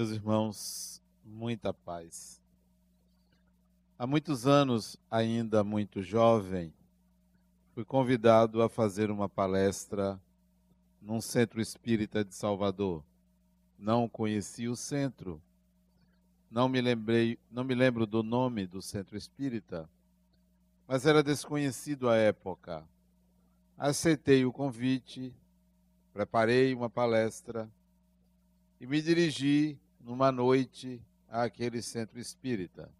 Meus irmãos, muita paz. Há muitos anos, ainda muito jovem, fui convidado a fazer uma palestra num centro espírita de Salvador. Não conheci o centro, não me lembrei, não me lembro do nome do centro espírita, mas era desconhecido à época. Aceitei o convite, preparei uma palestra e me dirigi numa noite àquele centro espírita.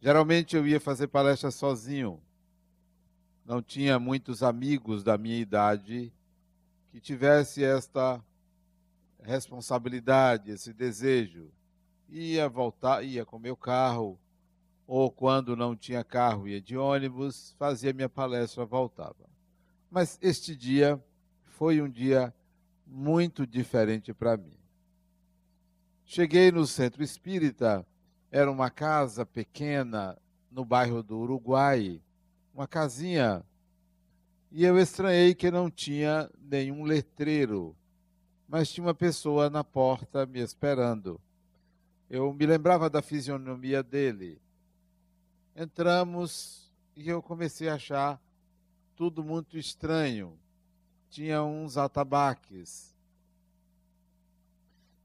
Geralmente eu ia fazer palestra sozinho. Não tinha muitos amigos da minha idade que tivesse esta responsabilidade, esse desejo. Ia voltar, ia com meu carro, ou quando não tinha carro, ia de ônibus, fazia minha palestra, voltava. Mas este dia foi um dia muito diferente para mim. Cheguei no centro espírita, era uma casa pequena no bairro do Uruguai, uma casinha. E eu estranhei que não tinha nenhum letreiro, mas tinha uma pessoa na porta me esperando. Eu me lembrava da fisionomia dele. Entramos e eu comecei a achar tudo muito estranho. Tinha uns atabaques,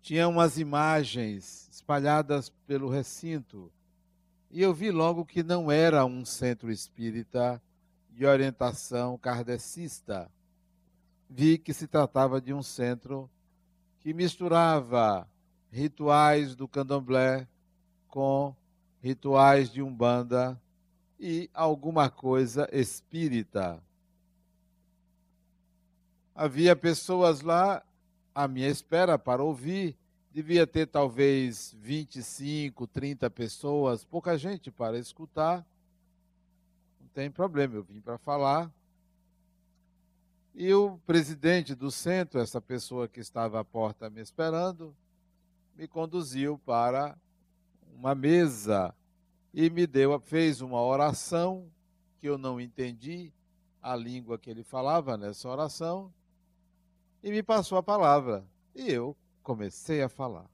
tinha umas imagens espalhadas pelo recinto. E eu vi logo que não era um centro espírita de orientação kardecista. Vi que se tratava de um centro que misturava rituais do candomblé com rituais de umbanda e alguma coisa espírita. Havia pessoas lá à minha espera para ouvir. Devia ter talvez 25, 30 pessoas, pouca gente para escutar. Não tem problema, eu vim para falar. E o presidente do centro, essa pessoa que estava à porta me esperando, me conduziu para uma mesa e me deu, fez uma oração que eu não entendi a língua que ele falava nessa oração e me passou a palavra. E eu comecei a falar.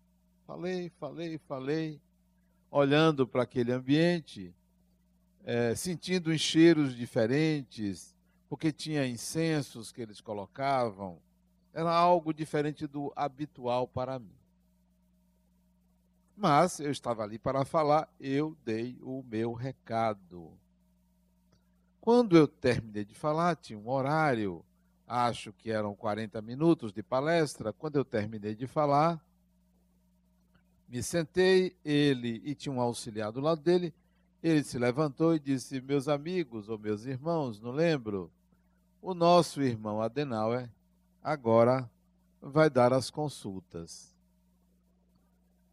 Falei, falei, falei, olhando para aquele ambiente, é, sentindo cheiros diferentes, porque tinha incensos que eles colocavam. Era algo diferente do habitual para mim. Mas eu estava ali para falar, eu dei o meu recado. Quando eu terminei de falar, tinha um horário acho que eram 40 minutos de palestra. Quando eu terminei de falar, me sentei, ele e tinha um auxiliar do lado dele. Ele se levantou e disse: Meus amigos ou meus irmãos, não lembro, o nosso irmão Adenauer agora vai dar as consultas.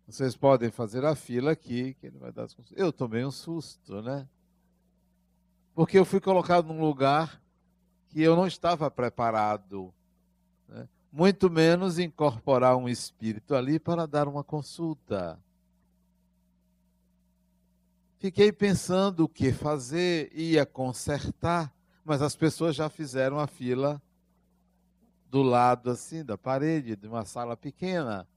Vocês podem fazer a fila aqui, que ele vai dar as consultas. Eu tomei um susto, né? Porque eu fui colocado num lugar que eu não estava preparado, né? muito menos incorporar um espírito ali para dar uma consulta. Fiquei pensando o que fazer, ia consertar, mas as pessoas já fizeram a fila do lado assim da parede de uma sala pequena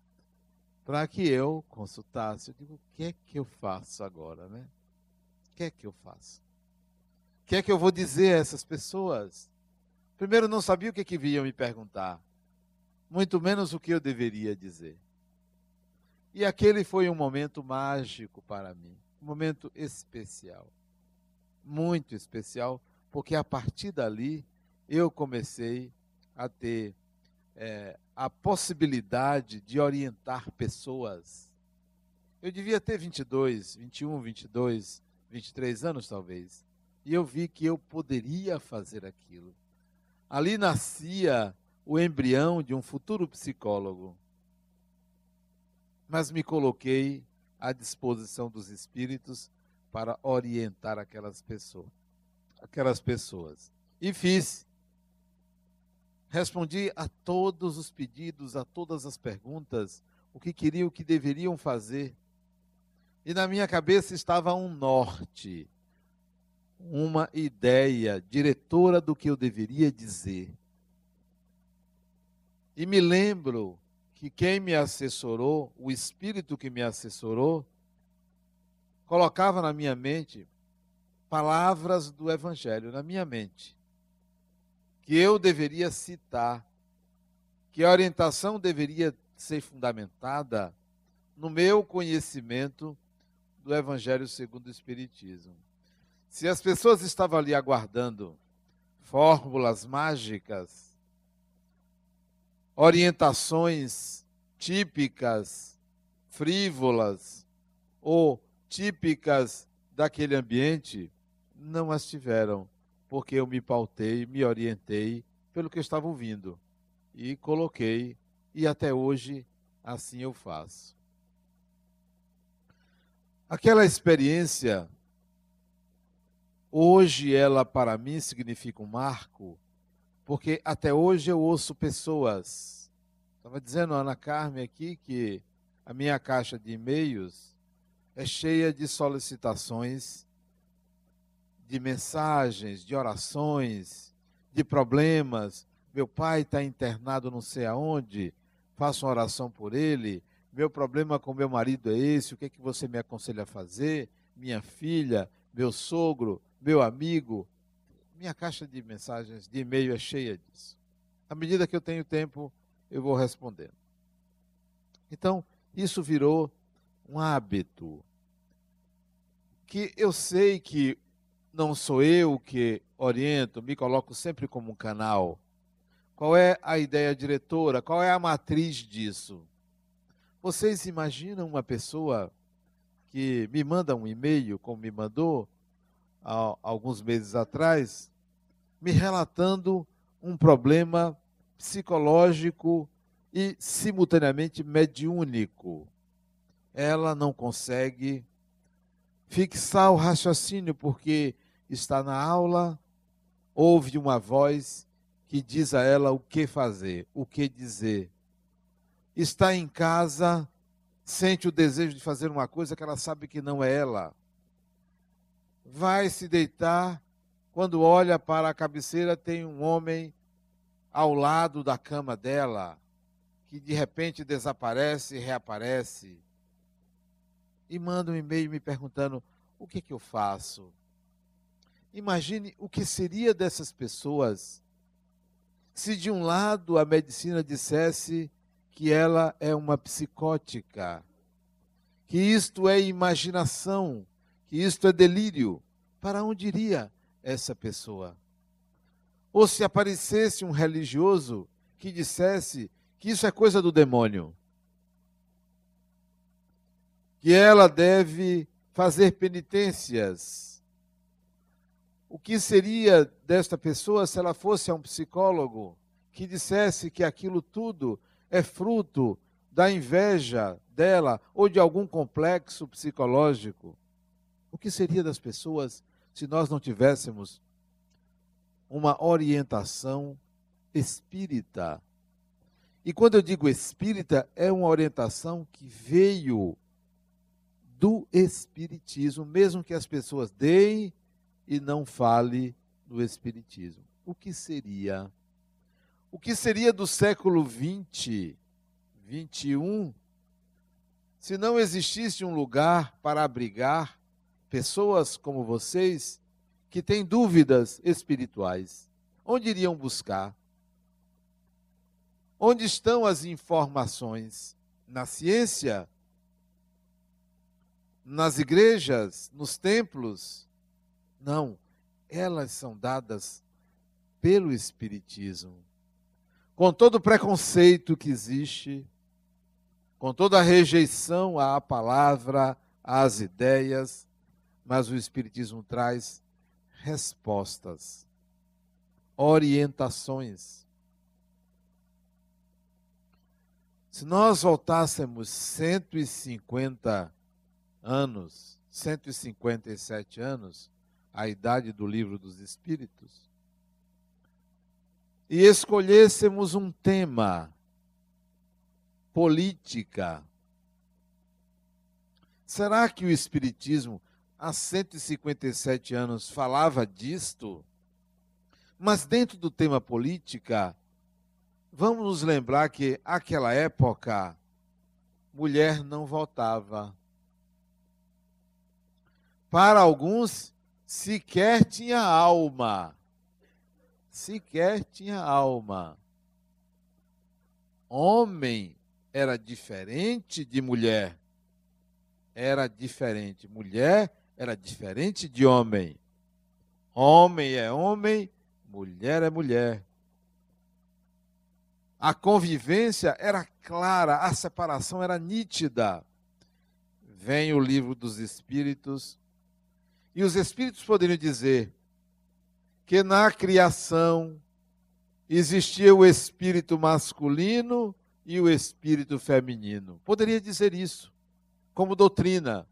para que eu consultasse. Eu digo, o que é que eu faço agora, né? O que é que eu faço? O que é que eu vou dizer a essas pessoas? Primeiro, não sabia o que, que vinham me perguntar, muito menos o que eu deveria dizer. E aquele foi um momento mágico para mim, um momento especial, muito especial, porque a partir dali eu comecei a ter é, a possibilidade de orientar pessoas. Eu devia ter 22, 21, 22, 23 anos talvez. E eu vi que eu poderia fazer aquilo. Ali nascia o embrião de um futuro psicólogo. Mas me coloquei à disposição dos espíritos para orientar aquelas pessoas. Aquelas pessoas. E fiz. Respondi a todos os pedidos, a todas as perguntas, o que queriam, o que deveriam fazer. E na minha cabeça estava um norte uma ideia diretora do que eu deveria dizer. E me lembro que que quem me assessorou, o espírito que me assessorou, colocava na minha mente palavras do Evangelho, na minha mente, que eu deveria citar, que a orientação deveria ser fundamentada no meu conhecimento do Evangelho segundo o Espiritismo. Se as pessoas estavam ali aguardando fórmulas mágicas, orientações típicas, frívolas ou típicas daquele ambiente, não as tiveram, porque eu me pautei, me orientei pelo que eu estava ouvindo e coloquei, e até hoje assim eu faço. Aquela experiência, hoje ela para mim significa um marco, porque até hoje eu ouço pessoas. Estava dizendo a Ana Carmen aqui que a minha caixa de e-mails é cheia de solicitações, de mensagens, de orações, de problemas. Meu pai está internado não sei aonde, faço uma oração por ele meu problema com meu marido é esse, o que é que você me aconselha a fazer? Minha filha, meu sogro, meu amigo. Minha caixa de mensagens, de e-mail é cheia disso. À medida que eu tenho tempo, eu vou respondendo. Então, isso virou um hábito. Que eu sei que não sou eu que oriento, me coloco sempre como um canal. Qual é a ideia diretora? Qual é a matriz disso? Vocês imaginam uma pessoa que me manda um e-mail, como me mandou há alguns meses atrás, me relatando um problema psicológico e simultaneamente mediúnico. Ela não consegue fixar o raciocínio porque está na aula, ouve uma voz que diz a ela o que fazer, o que dizer está em casa, sente o desejo de fazer uma coisa que ela sabe que não é ela. Vai se deitar, quando olha para a cabeceira, tem um homem ao lado da cama dela, que de repente desaparece e reaparece. E manda um e-mail me perguntando: o que, que eu faço? Imagine o que seria dessas pessoas se de um lado a medicina dissesse que ela é uma psicótica, que isto é imaginação, que isto é delírio. Para onde iria essa pessoa? Ou se aparecesse um religioso que dissesse que isso é coisa do demônio, que ela deve fazer penitências. O que seria desta pessoa se ela fosse a um psicólogo que dissesse que aquilo tudo é fruto da inveja dela ou de algum complexo psicológico? O que seria das pessoas se nós não tivéssemos uma orientação espírita? E quando eu digo espírita, é uma orientação que veio do espiritismo, mesmo que as pessoas deem e não fale do espiritismo. O que seria o que seria do século 20, 21, se não existisse um lugar para abrigar pessoas como vocês que têm dúvidas espirituais? Onde iriam buscar? Onde estão as informações? Na ciência? Nas igrejas? Nos templos? Não, elas são dadas pelo Espiritismo com todo o preconceito que existe, com toda a rejeição à palavra, às ideias, mas o Espiritismo traz respostas, orientações. Se nós voltássemos 150 anos, 157 anos, a idade do livro dos Espíritos, e escolhêssemos um tema, política, será que o Espiritismo, há 157 anos, falava disto? Mas dentro do tema política, Vamos nos lembrar que aquela época mulher não votava. Para alguns, sequer tinha alma. Sequer tinha alma. Homem era diferente de mulher. Era diferente. Mulher era diferente de homem. Homem é homem, mulher é mulher. A convivência era clara, a separação era nítida. Vem o livro dos Espíritos, e os Espíritos poderiam dizer que na criação existia o espírito masculino e o espírito feminino. Poderia dizer isso, como doutrina.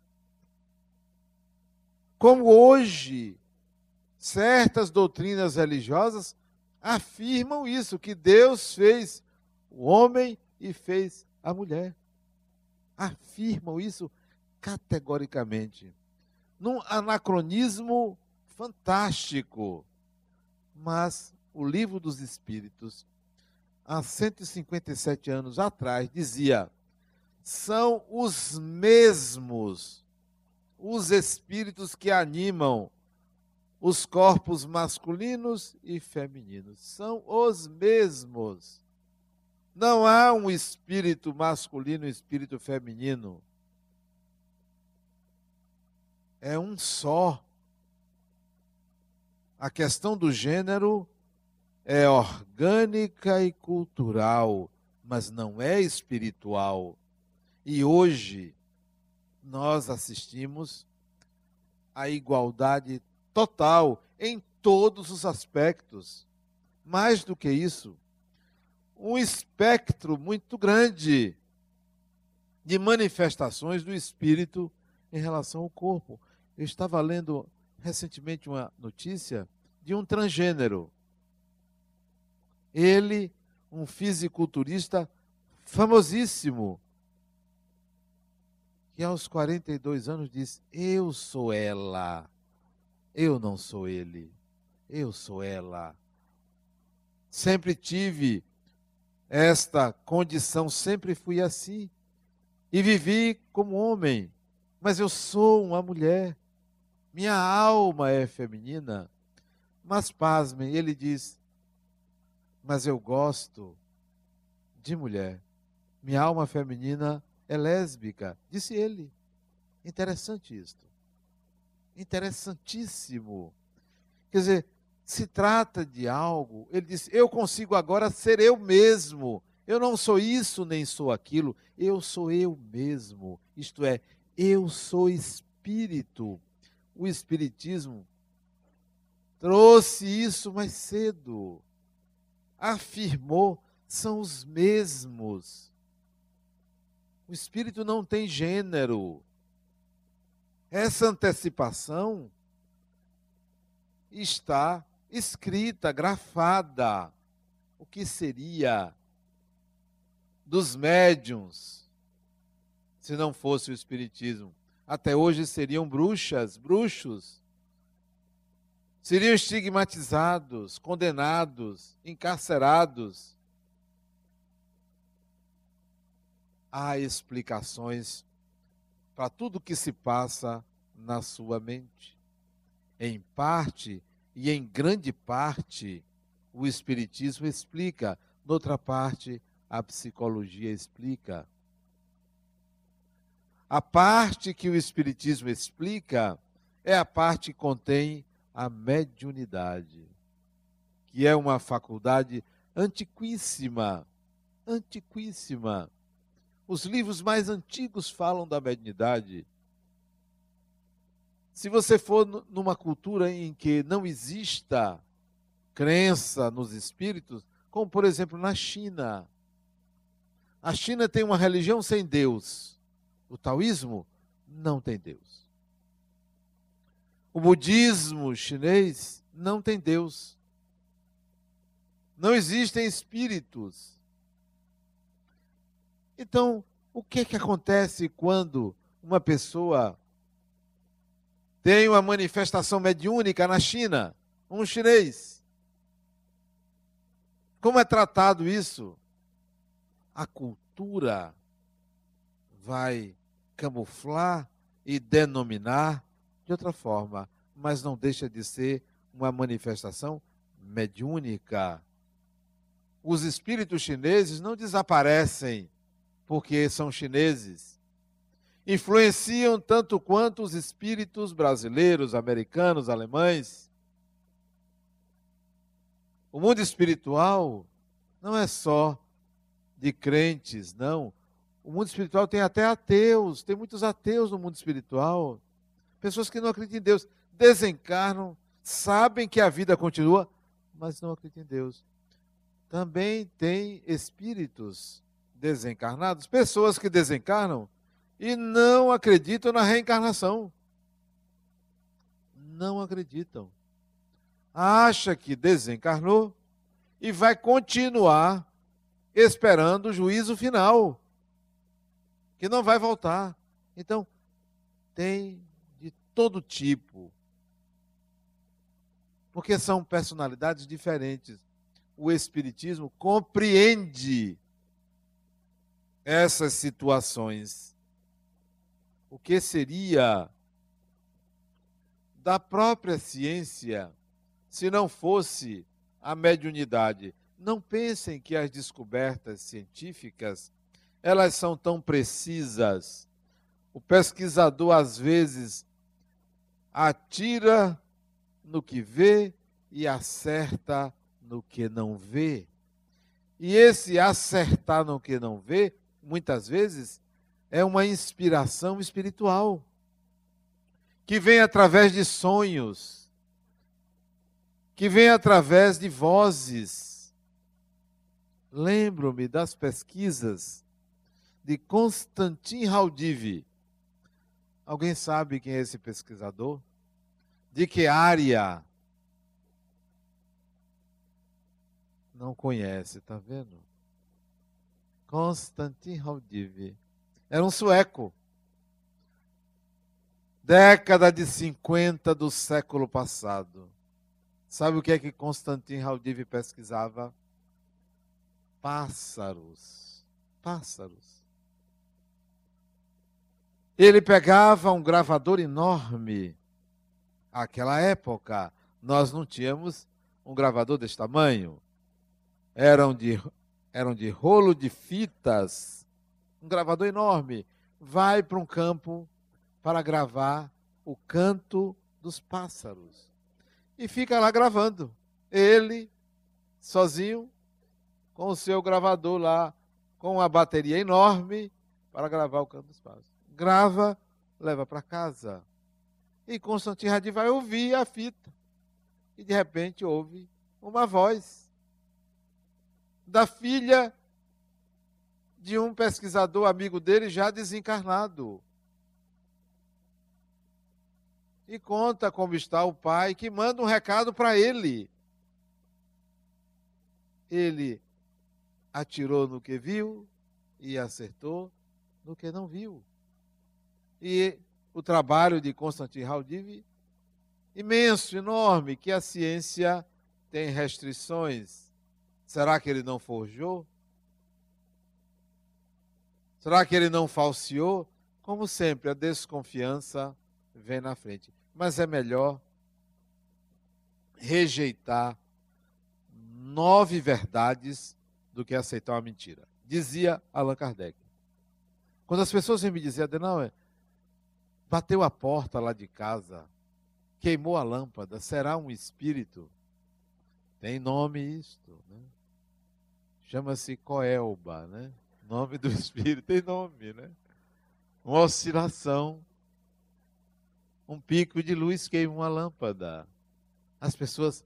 Como hoje, certas doutrinas religiosas afirmam isso, que Deus fez o homem e fez a mulher. Afirmam isso categoricamente. Num anacronismo fantástico. Mas o livro dos Espíritos, há 157 anos atrás, dizia: são os mesmos os espíritos que animam os corpos masculinos e femininos. São os mesmos. Não há um espírito masculino e um espírito feminino. É um só. A questão do gênero é orgânica e cultural, mas não é espiritual. E hoje nós assistimos à igualdade total em todos os aspectos. Mais do que isso, um espectro muito grande de manifestações do espírito em relação ao corpo. Eu estava lendo recentemente uma notícia de um transgênero. Ele, um fisiculturista famosíssimo, que aos 42 anos diz: Eu sou ela. Eu não sou ele. Eu sou ela. Sempre tive esta condição, sempre fui assim. E vivi como homem. Mas eu sou uma mulher. Minha alma é feminina. Mas pasmem, ele diz: Mas eu gosto de mulher. Minha alma feminina é lésbica. Disse ele. Interessante isto interessantíssimo. Quer dizer, se trata de algo, ele diz: eu consigo agora ser eu mesmo. Eu não sou isso nem sou aquilo, eu sou eu mesmo. Isto é, eu sou espírito. O espiritismo trouxe isso mais cedo. Afirmou, são os mesmos. O espírito não tem gênero. Essa antecipação está escrita, grafada. O que seria dos médiums se não fosse o Espiritismo? Até hoje seriam bruxas, bruxos. Seriam estigmatizados, condenados, encarcerados. Há explicações para tudo o que se passa na sua mente. Em parte e em grande parte, o Espiritismo explica, noutra parte, a psicologia explica. A parte que o Espiritismo explica é a parte que contém a mediunidade, que é uma faculdade antiquíssima, antiquíssima os livros mais antigos falam da mediunidade. Se você for numa cultura em que não exista crença nos espíritos, como por exemplo na China. A China tem uma religião sem Deus. O taoísmo não tem Deus. O budismo chinês não tem Deus. Não existem espíritos. Então, o que, que acontece quando uma pessoa tem uma manifestação mediúnica na China? Um chinês. Como é tratado isso? A cultura vai camuflar e denominar de outra forma, mas não deixa de ser uma manifestação mediúnica. Os espíritos chineses não desaparecem porque são chineses. Influenciam tanto quanto os espíritos brasileiros, americanos, alemães. O mundo espiritual não é só de crentes, não. O mundo espiritual tem até ateus, tem muitos ateus no mundo espiritual. Pessoas que não acreditam em Deus, desencarnam, sabem que a vida continua, mas não acreditam em Deus. Também tem espíritos desencarnados, pessoas que desencarnam e não acreditam na reencarnação. Não acreditam. Acha que desencarnou e vai continuar esperando o juízo final, que não vai voltar. Então, tem de todo tipo. Porque são personalidades diferentes. O Espiritismo compreende essas situações. O que seria da própria ciência se não fosse a mediunidade? Não pensem que as descobertas científicas elas são tão precisas. O pesquisador às vezes atira no que vê e acerta no que não vê. E esse acertar no que não vê, muitas vezes, é uma inspiração espiritual que vem através de sonhos, que vem através de vozes Lembro-me das pesquisas de Constantin Haldiv. Alguém sabe quem é esse pesquisador? De que área? Não conhece, tá vendo? Constantin Haldiv. Era um sueco. Década de 50 do século passado. Sabe o que é que Constantin Haldiv pesquisava? pássaros. Pássaros. Ele pegava um gravador enorme. Aquela época, nós não tínhamos um gravador desse tamanho. Eram de, eram de rolo de fitas. Um gravador enorme. Vai para um campo para gravar o canto dos pássaros. E fica lá gravando. Ele, sozinho, com o seu gravador lá, com uma bateria enorme para gravar o canto dos pássaros. Grava, leva para casa. E Constantino Hadi vai ouvir a fita. E de repente ouve uma voz da filha de um pesquisador amigo dele já desencarnado. E conta como está o pai, que manda um recado para ele. Ele atirou no que viu e acertou no que não viu. E o trabalho de Constantin Haldiv, imenso, enorme, que a ciência tem restrições. Será que ele não forjou? Será que ele não falseou? Como sempre, a desconfiança vem na frente. Mas é melhor rejeitar nove verdades do que aceitar uma mentira. Dizia Allan Kardec. Quando as pessoas me dizer, Adenauer, bateu a porta lá de casa, queimou a lâmpada, será um espírito? Tem nome isto, né? Chama-se Coelba, né? Nome do espírito tem nome, né? Uma oscilação. Um pico de luz queima uma lâmpada. As pessoas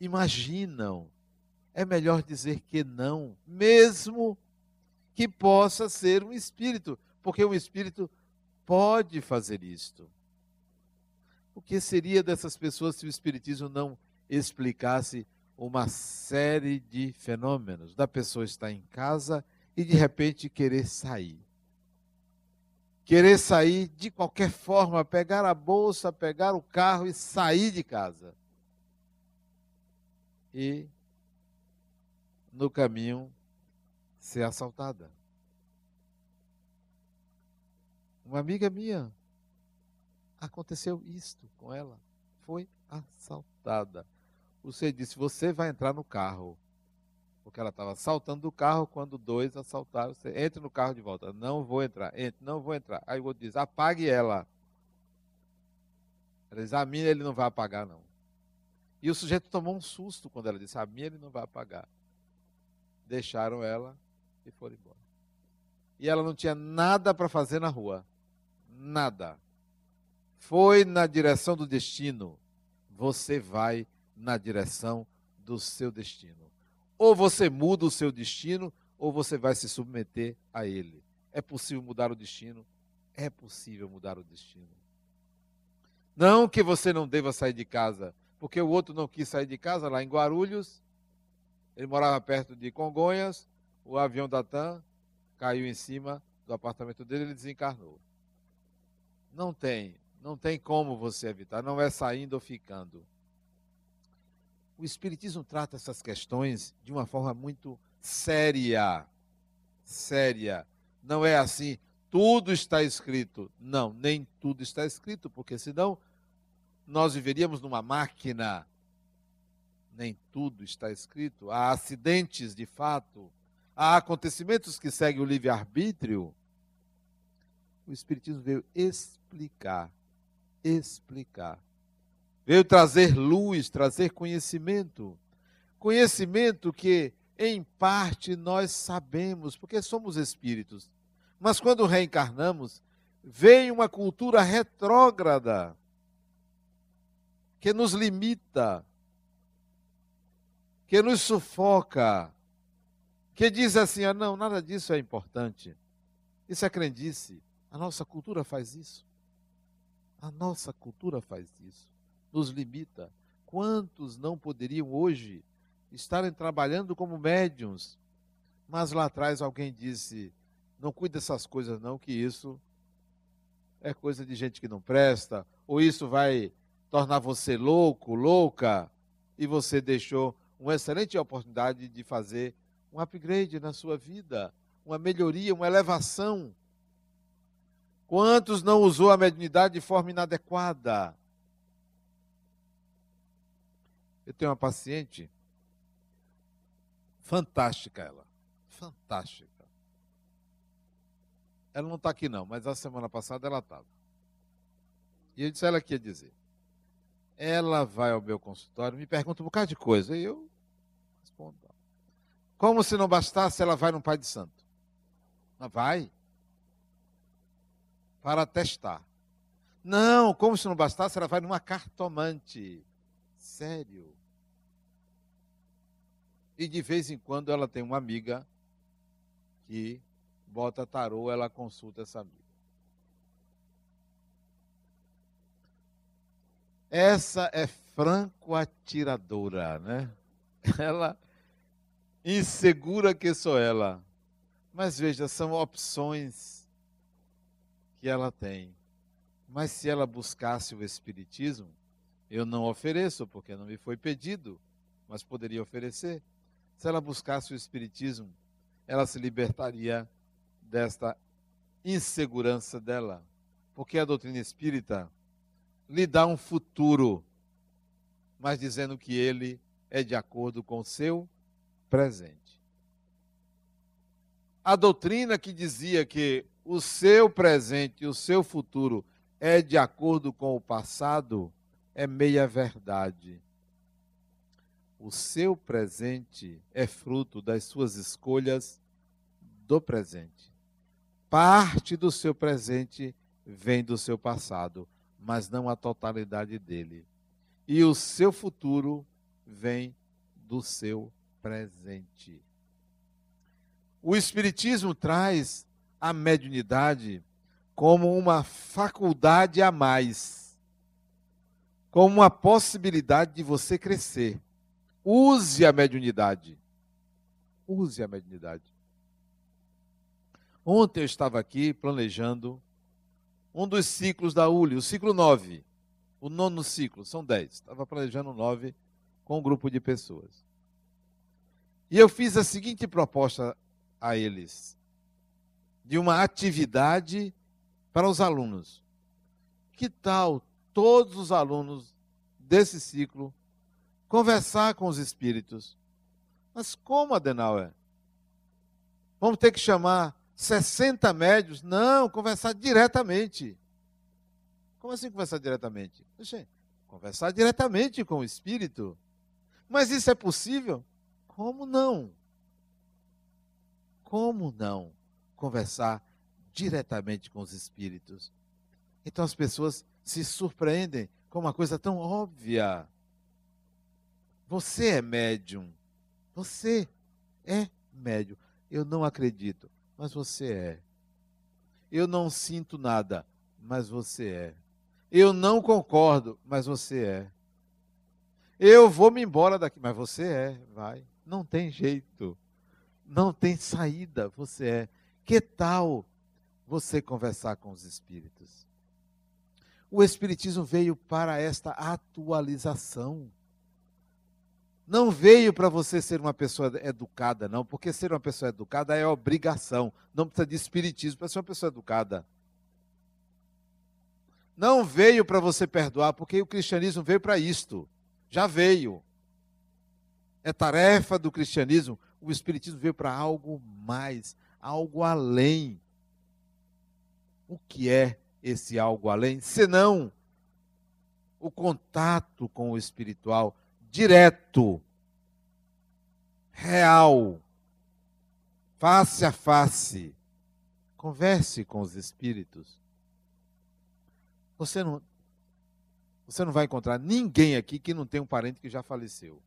imaginam é melhor dizer que não, mesmo que possa ser um espírito, porque um espírito pode fazer isto. O que seria dessas pessoas se o espiritismo não explicasse uma série de fenômenos? Da pessoa estar em casa e de repente querer sair. Querer sair de qualquer forma, pegar a bolsa, pegar o carro e sair de casa. E no caminho ser assaltada. Uma amiga minha, aconteceu isto com ela. Foi assaltada. O Senhor disse: Você vai entrar no carro. Porque ela estava saltando do carro quando dois assaltaram. Você entra no carro de volta. Não vou entrar. Entre, não vou entrar. Aí o outro diz: Apague ela. Ela diz: A minha ele não vai apagar, não. E o sujeito tomou um susto quando ela disse: A minha ele não vai apagar. Deixaram ela e foram embora. E ela não tinha nada para fazer na rua. Nada. Foi na direção do destino. Você vai na direção do seu destino. Ou você muda o seu destino, ou você vai se submeter a ele. É possível mudar o destino? É possível mudar o destino. Não que você não deva sair de casa, porque o outro não quis sair de casa lá em Guarulhos. Ele morava perto de Congonhas, o avião da TAM caiu em cima do apartamento dele, ele desencarnou. Não tem, não tem como você evitar, não é saindo ou ficando. O Espiritismo trata essas questões de uma forma muito séria. Séria. Não é assim, tudo está escrito. Não, nem tudo está escrito, porque senão nós viveríamos numa máquina. Nem tudo está escrito. Há acidentes de fato, há acontecimentos que seguem o livre-arbítrio. O Espiritismo veio explicar, explicar Veio trazer luz, trazer conhecimento. Conhecimento que, em parte, nós sabemos, porque somos espíritos. Mas quando reencarnamos, vem uma cultura retrógrada que nos limita, que nos sufoca, que diz assim: ah, não, nada disso é importante. Isso é crendice. A nossa cultura faz isso. A nossa cultura faz isso nos limita. Quantos não poderiam hoje estarem trabalhando como médiums? Mas lá atrás alguém disse: não cuide dessas coisas, não, que isso é coisa de gente que não presta, ou isso vai tornar você louco, louca, e você deixou uma excelente oportunidade de fazer um upgrade na sua vida, uma melhoria, uma elevação. Quantos não usou a mediunidade de forma inadequada? Eu tenho uma paciente fantástica ela, fantástica. Ela não está aqui não, mas a semana passada ela estava. E eu disse a ela que ia dizer. Ela vai ao meu consultório, me pergunta um bocado de coisa, e eu respondo. Como se não bastasse, ela vai no Pai de Santo. Ela vai. Para testar. Não, como se não bastasse, ela vai numa cartomante. Sério. E de vez em quando ela tem uma amiga que bota tarô, ela consulta essa amiga. Essa é franco atiradora, né? Ela insegura que sou ela. Mas veja, são opções que ela tem. Mas se ela buscasse o espiritismo, eu não ofereço, porque não me foi pedido, mas poderia oferecer. Se ela buscasse o Espiritismo, ela se libertaria desta insegurança dela. Porque a doutrina espírita lhe dá um futuro, mas dizendo que ele é de acordo com o seu presente. A doutrina que dizia que o seu presente e o seu futuro é de acordo com o passado, é meia-verdade. O seu presente é fruto das suas escolhas do presente. Parte do seu presente vem do seu passado, mas não a totalidade dele. E o seu futuro vem do seu presente. O Espiritismo traz a mediunidade como uma faculdade a mais como uma possibilidade de você crescer. Use a mediunidade. Use a mediunidade. Ontem eu estava aqui planejando um dos ciclos da ULI, o ciclo 9. O nono ciclo, são 10. Estava planejando nove com um grupo de pessoas. E eu fiz a seguinte proposta a eles: de uma atividade para os alunos. Que tal todos os alunos desse ciclo conversar com os espíritos? Mas como, Adenauer? Vamos ter que chamar 60 médios? Não, conversar diretamente. Como assim conversar diretamente? Deixa, conversar diretamente com o espírito. Mas isso é possível? Como não? Como não conversar diretamente com os espíritos? Então as pessoas se surpreendem com uma coisa tão óbvia. Você é médium. Você é médium. Eu não acredito, mas você é. Eu não sinto nada, mas você é. Eu não concordo, mas você é. Eu vou me embora daqui, mas você é, vai. Não tem jeito. Não tem saída, você é. Que tal você conversar com os espíritos? O espiritismo veio para esta atualização. Não veio para você ser uma pessoa educada, não, porque ser uma pessoa educada é obrigação. Não precisa de espiritismo para ser uma pessoa educada. Não veio para você perdoar, porque o cristianismo veio para isto. Já veio. É tarefa do cristianismo. O espiritismo veio para algo mais, algo além. O que é esse algo além? Senão o contato com o espiritual direto, real, face a face. Converse com os espíritos. Você não, você não vai encontrar ninguém aqui que não tem um parente que já faleceu.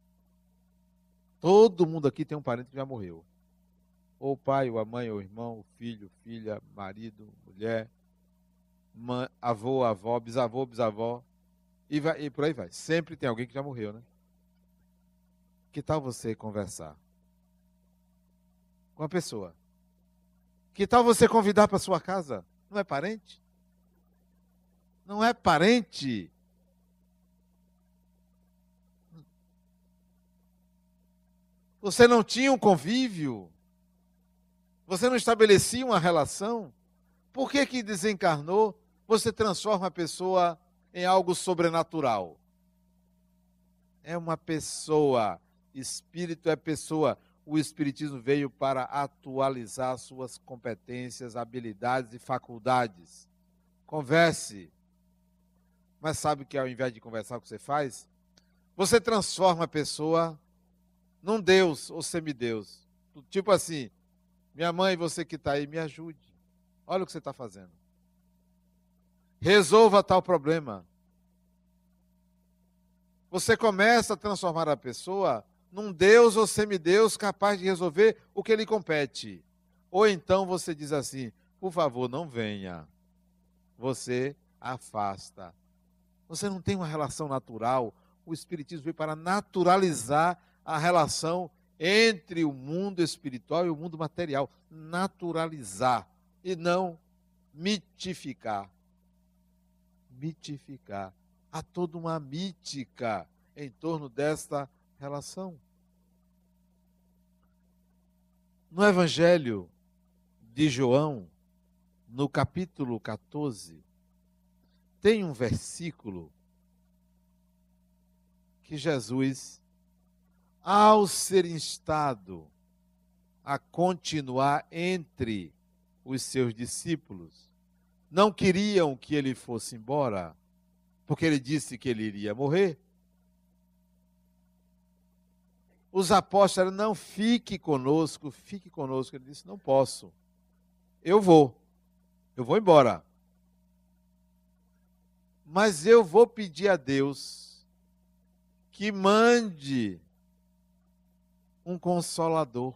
Todo mundo aqui tem um parente que já morreu. Ou o pai, ou a mãe, ou o irmão, o filho, filha, marido, mulher, mãe, avô, avó, bisavô, bisavó. E, vai, e por aí vai. Sempre tem alguém que já morreu, né? Que tal você conversar com a pessoa? Que tal você convidar para sua casa? Não é parente? Não é parente? Você não tinha um convívio? Você não estabelecia uma relação? Por que que desencarnou? Você transforma a pessoa em algo sobrenatural. É uma pessoa. Espírito é pessoa. O Espiritismo veio para atualizar suas competências, habilidades e faculdades. Converse. Mas sabe que ao invés de conversar, o que você faz? Você transforma a pessoa num Deus ou semideus. Tipo assim, minha mãe, você que está aí, me ajude. Olha o que você está fazendo. Resolva tal problema. Você começa a transformar a pessoa num Deus ou semideus capaz de resolver o que lhe compete. Ou então você diz assim: por favor, não venha. Você afasta. Você não tem uma relação natural. O Espiritismo veio para naturalizar a relação entre o mundo espiritual e o mundo material. Naturalizar e não mitificar. Mitificar. Há toda uma mítica em torno desta relação. No Evangelho de João, no capítulo 14, tem um versículo que Jesus ao ser instado a continuar entre os seus discípulos, não queriam que ele fosse embora, porque ele disse que ele iria morrer. Os apóstolos não fique conosco, fique conosco. Ele disse: Não posso. Eu vou. Eu vou embora. Mas eu vou pedir a Deus que mande um consolador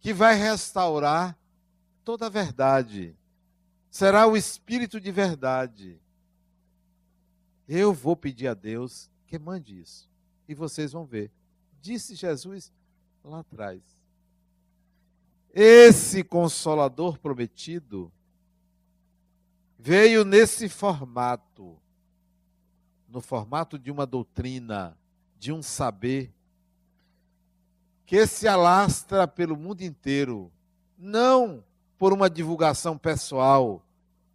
que vai restaurar toda a verdade. Será o Espírito de verdade. Eu vou pedir a Deus que mande isso. E vocês vão ver. Disse Jesus lá atrás. Esse consolador prometido veio nesse formato no formato de uma doutrina de um saber que se alastra pelo mundo inteiro, não por uma divulgação pessoal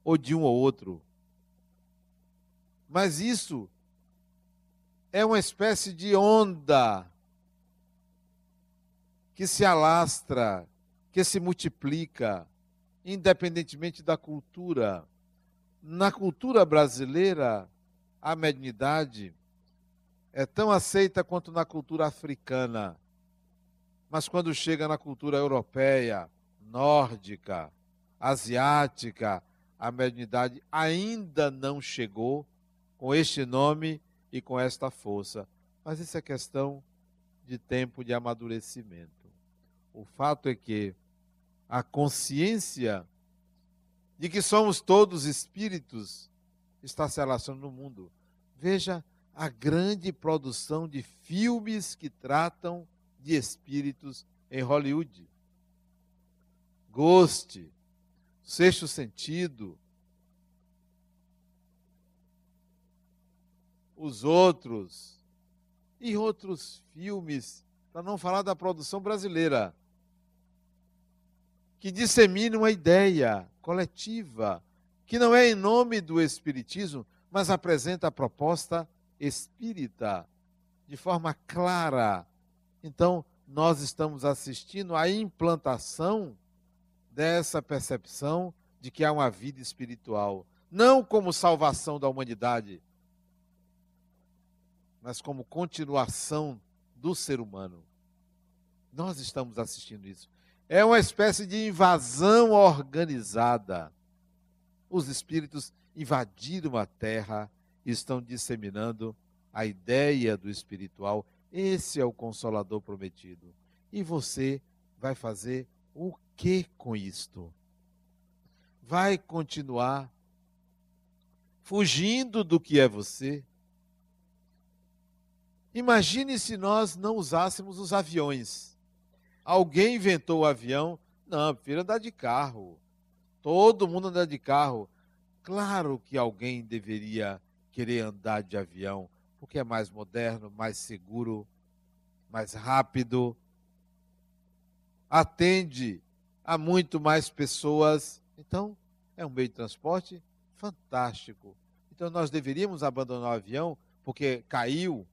ou de um ou outro, mas isso é uma espécie de onda que se alastra, que se multiplica, independentemente da cultura. Na cultura brasileira, a mediunidade é tão aceita quanto na cultura africana. Mas quando chega na cultura europeia, nórdica, asiática, a mediunidade ainda não chegou com este nome e com esta força. Mas isso é questão de tempo de amadurecimento. O fato é que a consciência de que somos todos espíritos está se alastrando no mundo. Veja a grande produção de filmes que tratam de espíritos em Hollywood. Ghost, Sexto Sentido, os outros e outros filmes, para não falar da produção brasileira, que dissemina uma ideia coletiva, que não é em nome do Espiritismo, mas apresenta a proposta espírita de forma clara. Então, nós estamos assistindo à implantação dessa percepção de que há uma vida espiritual, não como salvação da humanidade, mas como continuação do ser humano. Nós estamos assistindo isso. É uma espécie de invasão organizada. Os espíritos invadiram a terra e estão disseminando a ideia do espiritual. Esse é o consolador prometido. E você vai fazer o que com isto? Vai continuar fugindo do que é você? Imagine se nós não usássemos os aviões. Alguém inventou o avião? Não, prefiro andar de carro. Todo mundo anda de carro. Claro que alguém deveria querer andar de avião, porque é mais moderno, mais seguro, mais rápido, atende a muito mais pessoas. Então, é um meio de transporte fantástico. Então, nós deveríamos abandonar o avião porque caiu,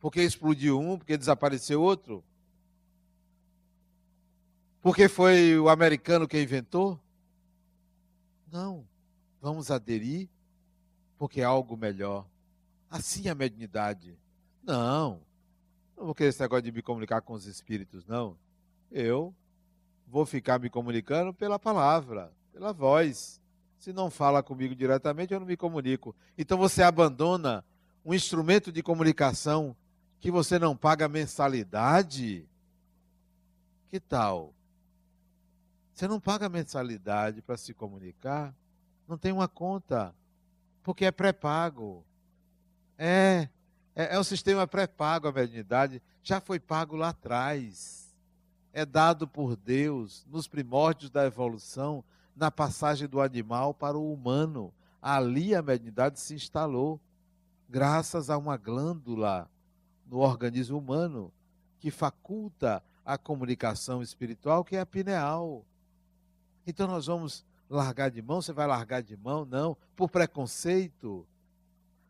porque explodiu um, porque desapareceu outro? Porque foi o americano que inventou? Não. Vamos aderir porque é algo melhor. Assim é a mediunidade. Não. Não vou querer esse negócio de me comunicar com os espíritos, não. Eu vou ficar me comunicando pela palavra, pela voz. Se não fala comigo diretamente, eu não me comunico. Então você abandona um instrumento de comunicação que você não paga mensalidade? Que tal? Você não paga mensalidade para se comunicar? Não tem uma conta, porque é pré-pago. É, é, é um sistema pré-pago a mediunidade, já foi pago lá atrás. É dado por Deus nos primórdios da evolução, na passagem do animal para o humano. Ali a mediunidade se instalou, graças a uma glândula no organismo humano que faculta a comunicação espiritual, que é a pineal. Então nós vamos largar de mão? Você vai largar de mão? Não. Por preconceito?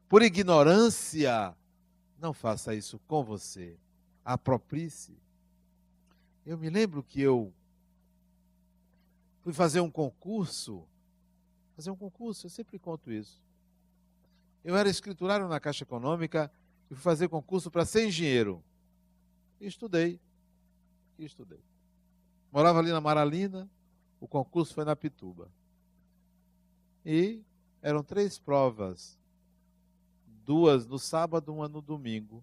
Por ignorância? Não faça isso com você. Aproprie-se. Eu me lembro que eu fui fazer um concurso. Fazer um concurso, eu sempre conto isso. Eu era escriturário na Caixa Econômica e fui fazer concurso para ser engenheiro. E estudei. E estudei. Morava ali na Maralina, o concurso foi na Pituba. E eram três provas. Duas no sábado, uma no domingo.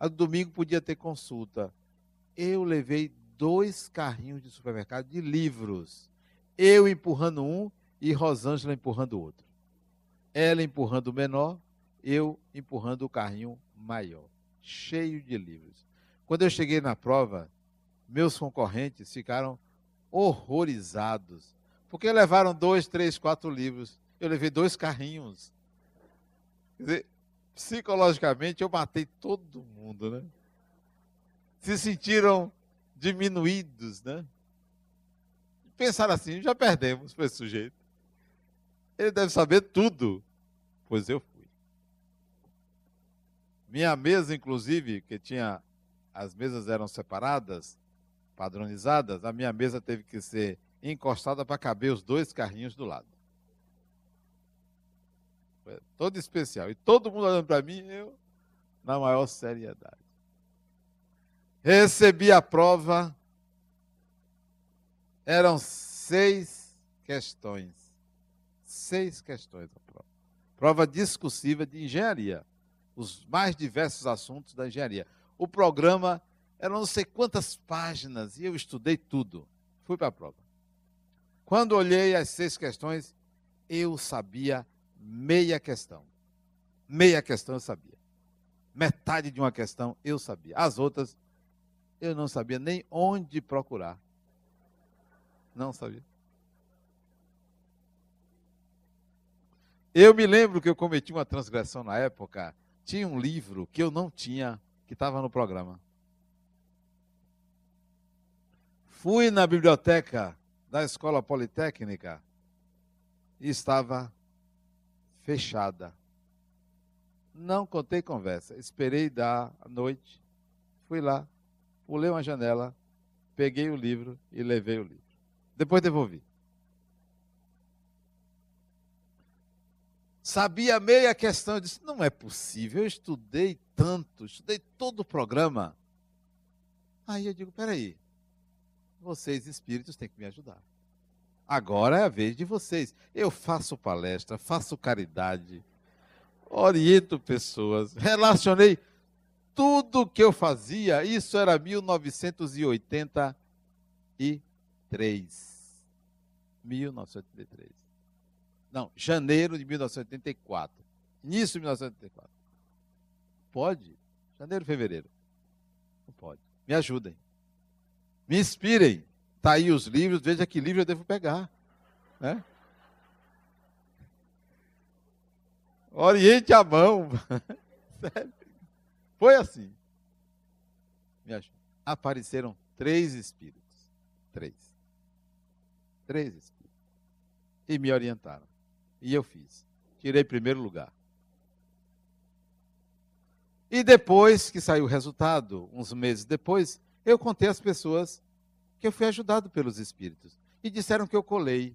A do domingo podia ter consulta. Eu levei dois carrinhos de supermercado de livros. Eu empurrando um e Rosângela empurrando o outro. Ela empurrando o menor eu empurrando o carrinho maior, cheio de livros. Quando eu cheguei na prova, meus concorrentes ficaram horrorizados, porque levaram dois, três, quatro livros. Eu levei dois carrinhos. Quer dizer, psicologicamente eu matei todo mundo, né? Se sentiram diminuídos, né? Pensaram assim, já perdemos para esse sujeito. Ele deve saber tudo, pois eu fui. Minha mesa, inclusive, que tinha as mesas eram separadas, padronizadas, a minha mesa teve que ser encostada para caber os dois carrinhos do lado. Foi todo especial. E todo mundo olhando para mim, eu na maior seriedade. Recebi a prova. Eram seis questões. Seis questões a prova. Prova discursiva de engenharia. Os mais diversos assuntos da engenharia. O programa era não sei quantas páginas e eu estudei tudo. Fui para a prova. Quando olhei as seis questões, eu sabia meia questão. Meia questão eu sabia. Metade de uma questão eu sabia. As outras eu não sabia nem onde procurar. Não sabia. Eu me lembro que eu cometi uma transgressão na época. Tinha um livro que eu não tinha, que estava no programa. Fui na biblioteca da Escola Politécnica e estava fechada. Não contei conversa. Esperei da noite, fui lá, pulei uma janela, peguei o livro e levei o livro. Depois devolvi. Sabia meia questão, eu disse: não é possível, eu estudei tanto, estudei todo o programa. Aí eu digo: peraí, vocês espíritos têm que me ajudar. Agora é a vez de vocês. Eu faço palestra, faço caridade, oriento pessoas, relacionei tudo que eu fazia, isso era 1983. 1983. Não, janeiro de 1984. Início de 1984. Pode? Janeiro, fevereiro. Não pode. Me ajudem. Me inspirem. Está aí os livros, veja que livro eu devo pegar. Né? Oriente a mão. Foi assim. Apareceram três espíritos. Três. Três espíritos. E me orientaram. E eu fiz. Tirei primeiro lugar. E depois que saiu o resultado, uns meses depois, eu contei às pessoas que eu fui ajudado pelos espíritos. E disseram que eu colei.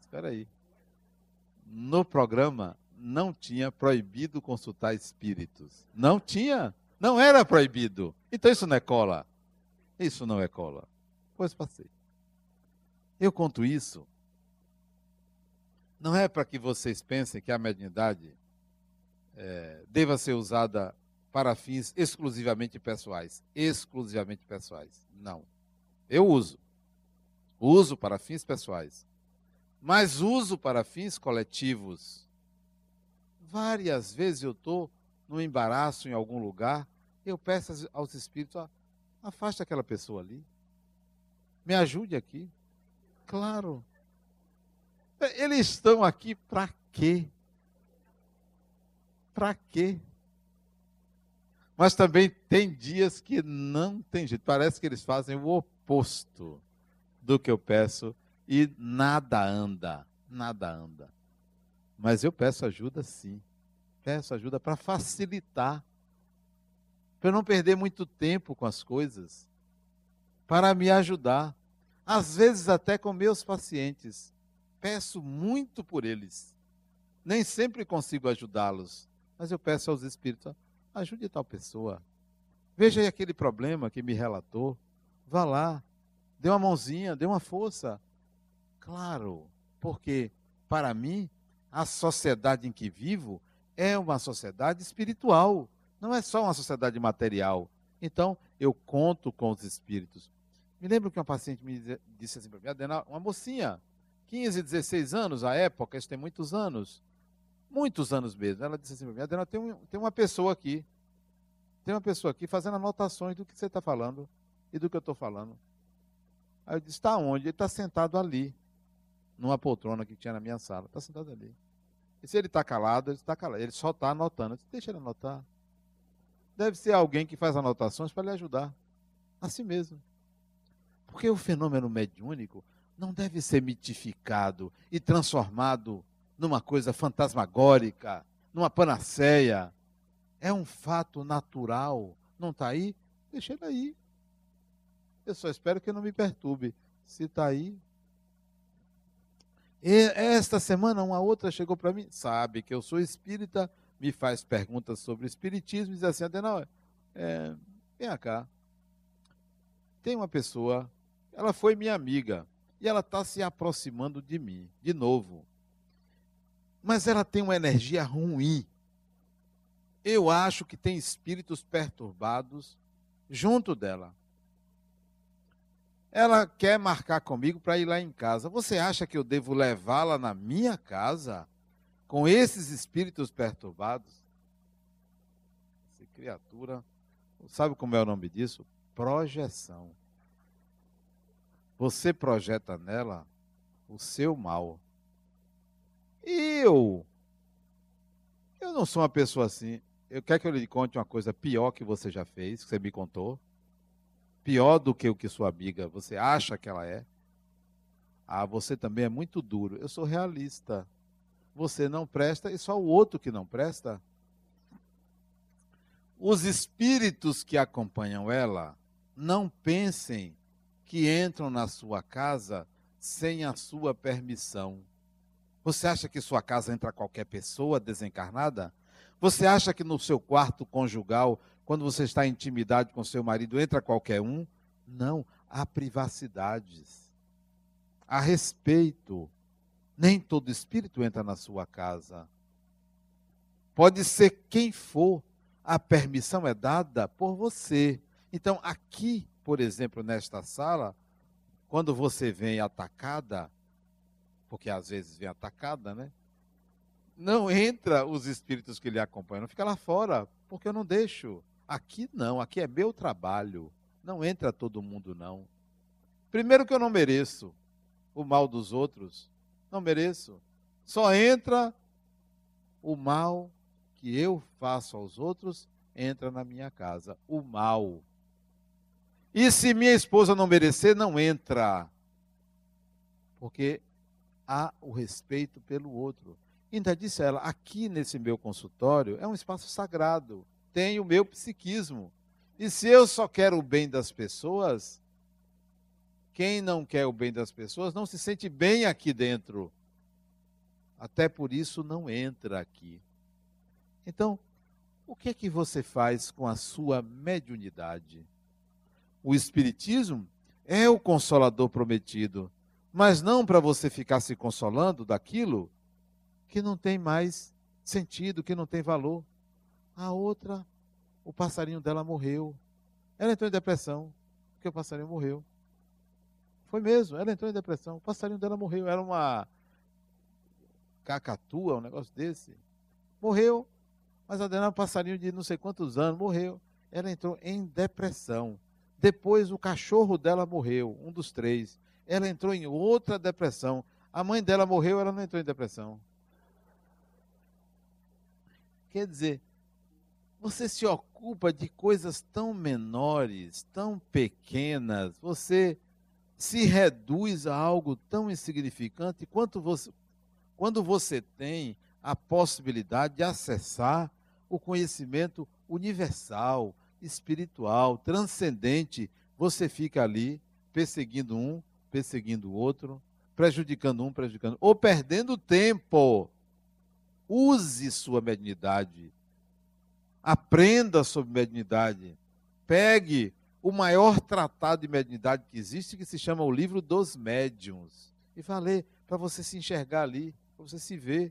Espera aí. No programa não tinha proibido consultar espíritos. Não tinha. Não era proibido. Então isso não é cola. Isso não é cola. Pois passei. Eu conto isso. Não é para que vocês pensem que a mediunidade é, deva ser usada para fins exclusivamente pessoais. Exclusivamente pessoais. Não. Eu uso. Uso para fins pessoais. Mas uso para fins coletivos. Várias vezes eu estou no embaraço em algum lugar, eu peço aos espíritos, ah, afaste aquela pessoa ali. Me ajude aqui. Claro. Eles estão aqui para quê? Para quê? Mas também tem dias que não tem jeito. Parece que eles fazem o oposto do que eu peço e nada anda. Nada anda. Mas eu peço ajuda sim. Peço ajuda para facilitar. Para não perder muito tempo com as coisas. Para me ajudar. Às vezes até com meus pacientes. Peço muito por eles. Nem sempre consigo ajudá-los. Mas eu peço aos espíritos ajude tal pessoa. Veja aí aquele problema que me relatou. Vá lá, dê uma mãozinha, dê uma força. Claro, porque para mim, a sociedade em que vivo é uma sociedade espiritual, não é só uma sociedade material. Então, eu conto com os espíritos. Me lembro que uma paciente me disse assim para mim, Adena, uma mocinha, 15, 16 anos, à época, isso tem muitos anos, muitos anos mesmo. Ela disse assim para mim, Adriana, tem, um, tem uma pessoa aqui, tem uma pessoa aqui fazendo anotações do que você está falando e do que eu estou falando. Aí eu disse, está onde? Ele está sentado ali, numa poltrona que tinha na minha sala. Está sentado ali. E se ele está calado, ele está calado. Ele só está anotando. Disse, Deixa ele anotar. Deve ser alguém que faz anotações para lhe ajudar. Assim mesmo. Porque o fenômeno mediúnico não deve ser mitificado e transformado numa coisa fantasmagórica, numa panaceia. É um fato natural. Não está aí? Deixa ele aí. Eu só espero que não me perturbe. Se está aí. E esta semana, uma outra chegou para mim, sabe que eu sou espírita, me faz perguntas sobre espiritismo e diz assim: Adenal, é, vem cá. Tem uma pessoa, ela foi minha amiga, e ela está se aproximando de mim, de novo. Mas ela tem uma energia ruim. Eu acho que tem espíritos perturbados junto dela. Ela quer marcar comigo para ir lá em casa. Você acha que eu devo levá-la na minha casa com esses espíritos perturbados? Essa criatura, sabe como é o nome disso? Projeção. Você projeta nela o seu mal. Eu? Eu não sou uma pessoa assim. Eu quero que eu lhe conte uma coisa pior que você já fez, que você me contou pior do que o que sua amiga você acha que ela é. Ah, você também é muito duro. Eu sou realista. Você não presta e só o outro que não presta. Os espíritos que acompanham ela, não pensem que entram na sua casa sem a sua permissão. Você acha que sua casa entra qualquer pessoa desencarnada? Você acha que no seu quarto conjugal quando você está em intimidade com seu marido, entra qualquer um? Não, há privacidades. Há respeito. Nem todo espírito entra na sua casa. Pode ser quem for. A permissão é dada por você. Então, aqui, por exemplo, nesta sala, quando você vem atacada, porque às vezes vem atacada, né? Não entra os espíritos que lhe acompanham, fica lá fora, porque eu não deixo. Aqui não, aqui é meu trabalho. Não entra todo mundo, não. Primeiro que eu não mereço o mal dos outros. Não mereço. Só entra o mal que eu faço aos outros, entra na minha casa. O mal. E se minha esposa não merecer, não entra. Porque há o respeito pelo outro. Ainda disse ela, aqui nesse meu consultório é um espaço sagrado tenho o meu psiquismo. E se eu só quero o bem das pessoas, quem não quer o bem das pessoas não se sente bem aqui dentro. Até por isso não entra aqui. Então, o que é que você faz com a sua mediunidade? O Espiritismo é o consolador prometido, mas não para você ficar se consolando daquilo que não tem mais sentido, que não tem valor. A outra, o passarinho dela morreu. Ela entrou em depressão, porque o passarinho morreu. Foi mesmo, ela entrou em depressão. O passarinho dela morreu. Era uma cacatua, um negócio desse. Morreu. Mas a dela é um passarinho de não sei quantos anos, morreu. Ela entrou em depressão. Depois o cachorro dela morreu, um dos três. Ela entrou em outra depressão. A mãe dela morreu, ela não entrou em depressão. Quer dizer, você se ocupa de coisas tão menores, tão pequenas, você se reduz a algo tão insignificante quanto você, quando você tem a possibilidade de acessar o conhecimento universal, espiritual, transcendente, você fica ali perseguindo um, perseguindo o outro, prejudicando um, prejudicando, ou perdendo tempo. Use sua mediunidade Aprenda sobre mediunidade. Pegue o maior tratado de mediunidade que existe, que se chama o Livro dos Médiuns. E vá ler para você se enxergar ali, para você se ver.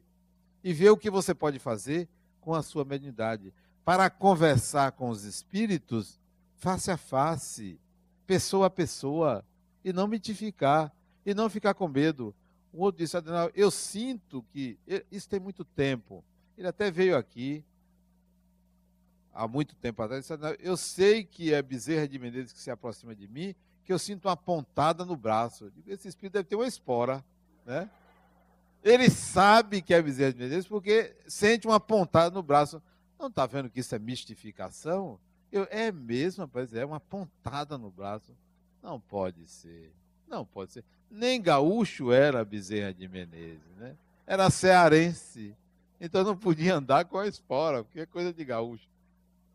E ver o que você pode fazer com a sua mediunidade. Para conversar com os espíritos face a face, pessoa a pessoa, e não mitificar, e não ficar com medo. O outro disse, Adenal, eu sinto que. Isso tem muito tempo. Ele até veio aqui, há muito tempo atrás, disse, eu sei que é Bezerra de Menezes que se aproxima de mim, que eu sinto uma pontada no braço. Digo, esse espírito deve ter uma espora, né? Ele sabe que é Bezerra de Menezes porque sente uma pontada no braço. Não está vendo que isso é mistificação? Eu, é mesmo, rapaz, é uma pontada no braço. Não pode ser. Não pode ser. Nem gaúcho era Bezerra de Menezes, né? Era cearense. Então não podia andar com a espora, porque é coisa de gaúcho.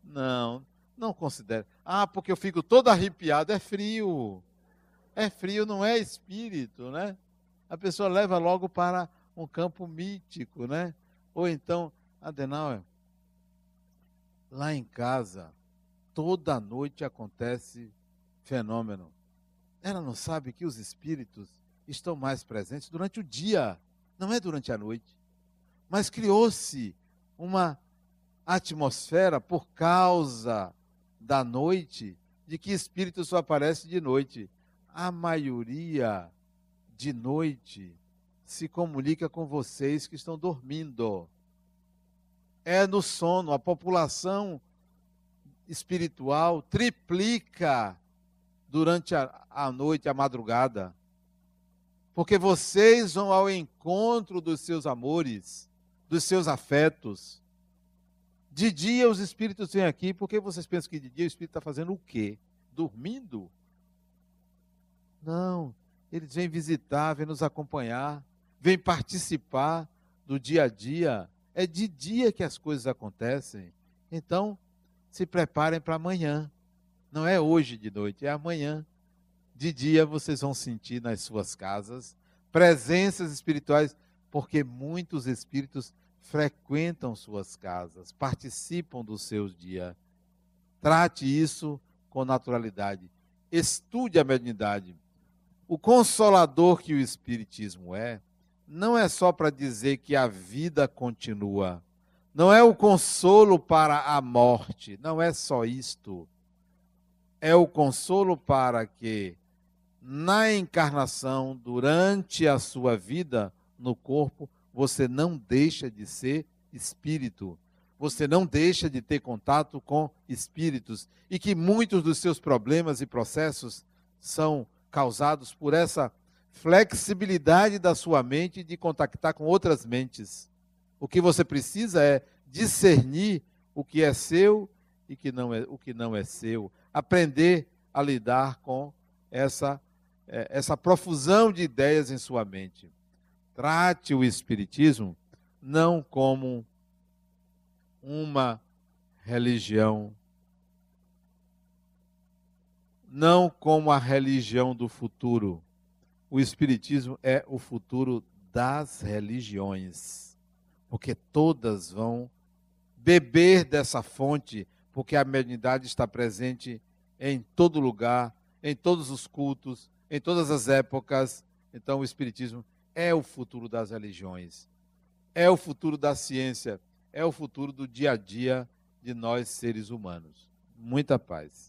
Não, não considera. Ah, porque eu fico todo arrepiado. É frio. É frio, não é espírito, né? A pessoa leva logo para um campo mítico, né? Ou então, Adenauer, lá em casa, toda noite acontece fenômeno. Ela não sabe que os espíritos estão mais presentes durante o dia, não é durante a noite. Mas criou-se uma atmosfera por causa da noite, de que espírito só aparece de noite. A maioria de noite se comunica com vocês que estão dormindo. É no sono, a população espiritual triplica durante a, a noite, a madrugada. Porque vocês vão ao encontro dos seus amores, dos seus afetos. De dia os espíritos vêm aqui, porque vocês pensam que de dia o espírito está fazendo o quê? Dormindo? Não, eles vêm visitar, vêm nos acompanhar vem participar do dia a dia. É de dia que as coisas acontecem. Então, se preparem para amanhã. Não é hoje de noite, é amanhã. De dia vocês vão sentir nas suas casas presenças espirituais, porque muitos espíritos frequentam suas casas, participam dos seus dias. Trate isso com naturalidade. Estude a mediunidade. O consolador que o Espiritismo é, não é só para dizer que a vida continua. Não é o consolo para a morte. Não é só isto. É o consolo para que, na encarnação, durante a sua vida no corpo, você não deixa de ser espírito. Você não deixa de ter contato com espíritos. E que muitos dos seus problemas e processos são causados por essa flexibilidade da sua mente de contactar com outras mentes. O que você precisa é discernir o que é seu e que não é, o que não é seu. Aprender a lidar com essa, é, essa profusão de ideias em sua mente. Trate o Espiritismo não como uma religião, não como a religião do futuro o Espiritismo é o futuro das religiões, porque todas vão beber dessa fonte, porque a mediunidade está presente em todo lugar, em todos os cultos, em todas as épocas. Então, o Espiritismo é o futuro das religiões, é o futuro da ciência, é o futuro do dia a dia de nós seres humanos. Muita paz.